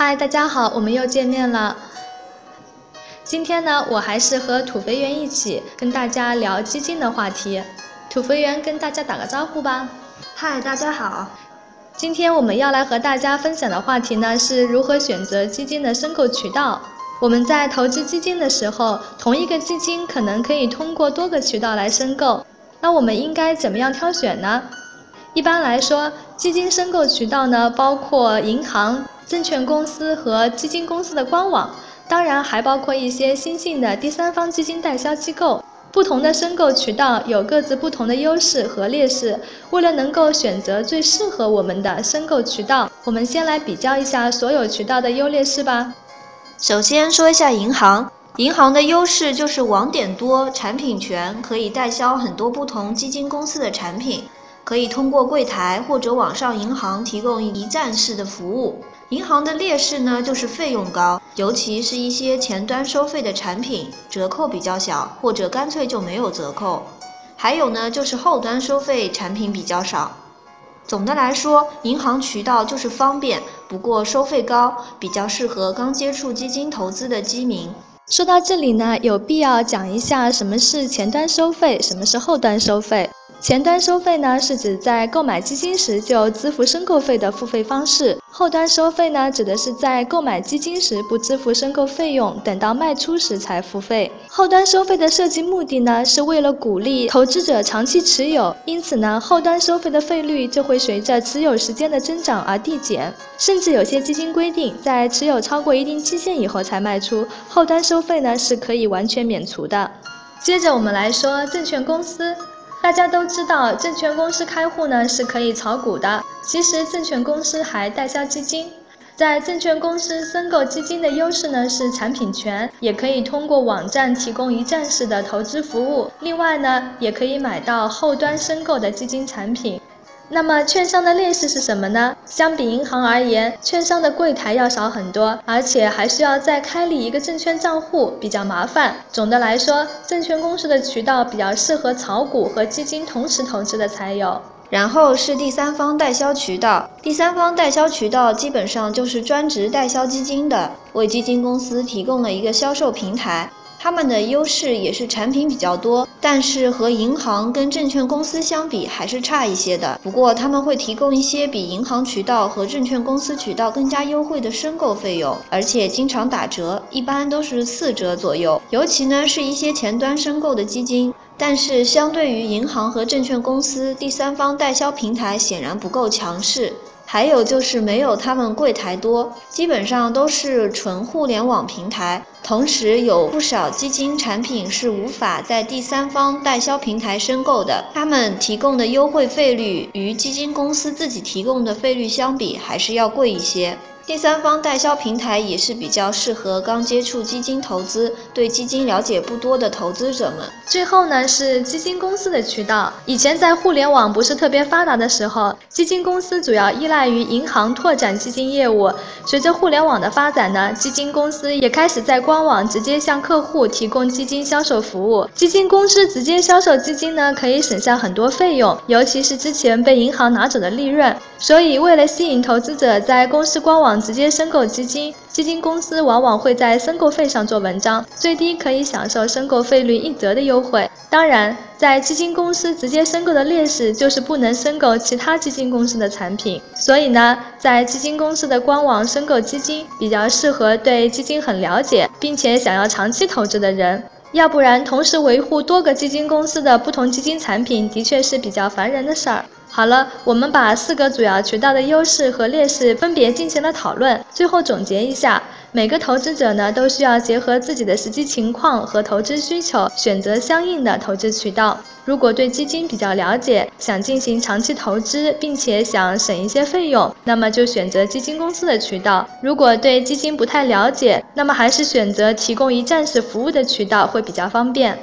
嗨，大家好，我们又见面了。今天呢，我还是和土肥圆一起跟大家聊基金的话题。土肥圆跟大家打个招呼吧。嗨，大家好。今天我们要来和大家分享的话题呢，是如何选择基金的申购渠道。我们在投资基金的时候，同一个基金可能可以通过多个渠道来申购，那我们应该怎么样挑选呢？一般来说，基金申购渠道呢，包括银行。证券公司和基金公司的官网，当然还包括一些新兴的第三方基金代销机构。不同的申购渠道有各自不同的优势和劣势。为了能够选择最适合我们的申购渠道，我们先来比较一下所有渠道的优劣势吧。首先说一下银行，银行的优势就是网点多、产品全，可以代销很多不同基金公司的产品，可以通过柜台或者网上银行提供一站式的服务。银行的劣势呢，就是费用高，尤其是一些前端收费的产品，折扣比较小，或者干脆就没有折扣。还有呢，就是后端收费产品比较少。总的来说，银行渠道就是方便，不过收费高，比较适合刚接触基金投资的基民。说到这里呢，有必要讲一下什么是前端收费，什么是后端收费。前端收费呢，是指在购买基金时就支付申购费的付费方式。后端收费呢，指的是在购买基金时不支付申购费用，等到卖出时才付费。后端收费的设计目的呢，是为了鼓励投资者长期持有，因此呢，后端收费的费率就会随着持有时间的增长而递减。甚至有些基金规定，在持有超过一定期限以后才卖出，后端收收费呢是可以完全免除的。接着我们来说证券公司。大家都知道，证券公司开户呢是可以炒股的。其实，证券公司还代销基金。在证券公司申购基金的优势呢是产品全，也可以通过网站提供一站式的投资服务。另外呢，也可以买到后端申购的基金产品。那么券商的劣势是什么呢？相比银行而言，券商的柜台要少很多，而且还需要再开立一个证券账户，比较麻烦。总的来说，证券公司的渠道比较适合炒股和基金同时投资的才有。然后是第三方代销渠道，第三方代销渠道基本上就是专职代销基金的，为基金公司提供了一个销售平台。他们的优势也是产品比较多，但是和银行跟证券公司相比还是差一些的。不过他们会提供一些比银行渠道和证券公司渠道更加优惠的申购费用，而且经常打折，一般都是四折左右。尤其呢是一些前端申购的基金，但是相对于银行和证券公司，第三方代销平台显然不够强势。还有就是没有他们柜台多，基本上都是纯互联网平台。同时，有不少基金产品是无法在第三方代销平台申购的，他们提供的优惠费率与基金公司自己提供的费率相比，还是要贵一些。第三方代销平台也是比较适合刚接触基金投资、对基金了解不多的投资者们。最后呢是基金公司的渠道。以前在互联网不是特别发达的时候，基金公司主要依赖于银行拓展基金业务。随着互联网的发展呢，基金公司也开始在官网直接向客户提供基金销售服务。基金公司直接销售基金呢，可以省下很多费用，尤其是之前被银行拿走的利润。所以为了吸引投资者在公司官网直接申购基金，基金公司往往会在申购费上做文章，最低可以享受申购费率一折的优惠。当然，在基金公司直接申购的劣势就是不能申购其他基金公司的产品。所以呢，在基金公司的官网申购基金，比较适合对基金很了解，并且想要长期投资的人。要不然，同时维护多个基金公司的不同基金产品，的确是比较烦人的事儿。好了，我们把四个主要渠道的优势和劣势分别进行了讨论。最后总结一下，每个投资者呢都需要结合自己的实际情况和投资需求，选择相应的投资渠道。如果对基金比较了解，想进行长期投资，并且想省一些费用，那么就选择基金公司的渠道。如果对基金不太了解，那么还是选择提供一站式服务的渠道会比较方便。